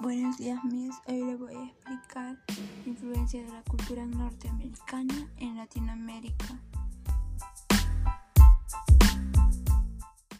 Buenos días, mis. Hoy les voy a explicar la influencia de la cultura norteamericana en Latinoamérica.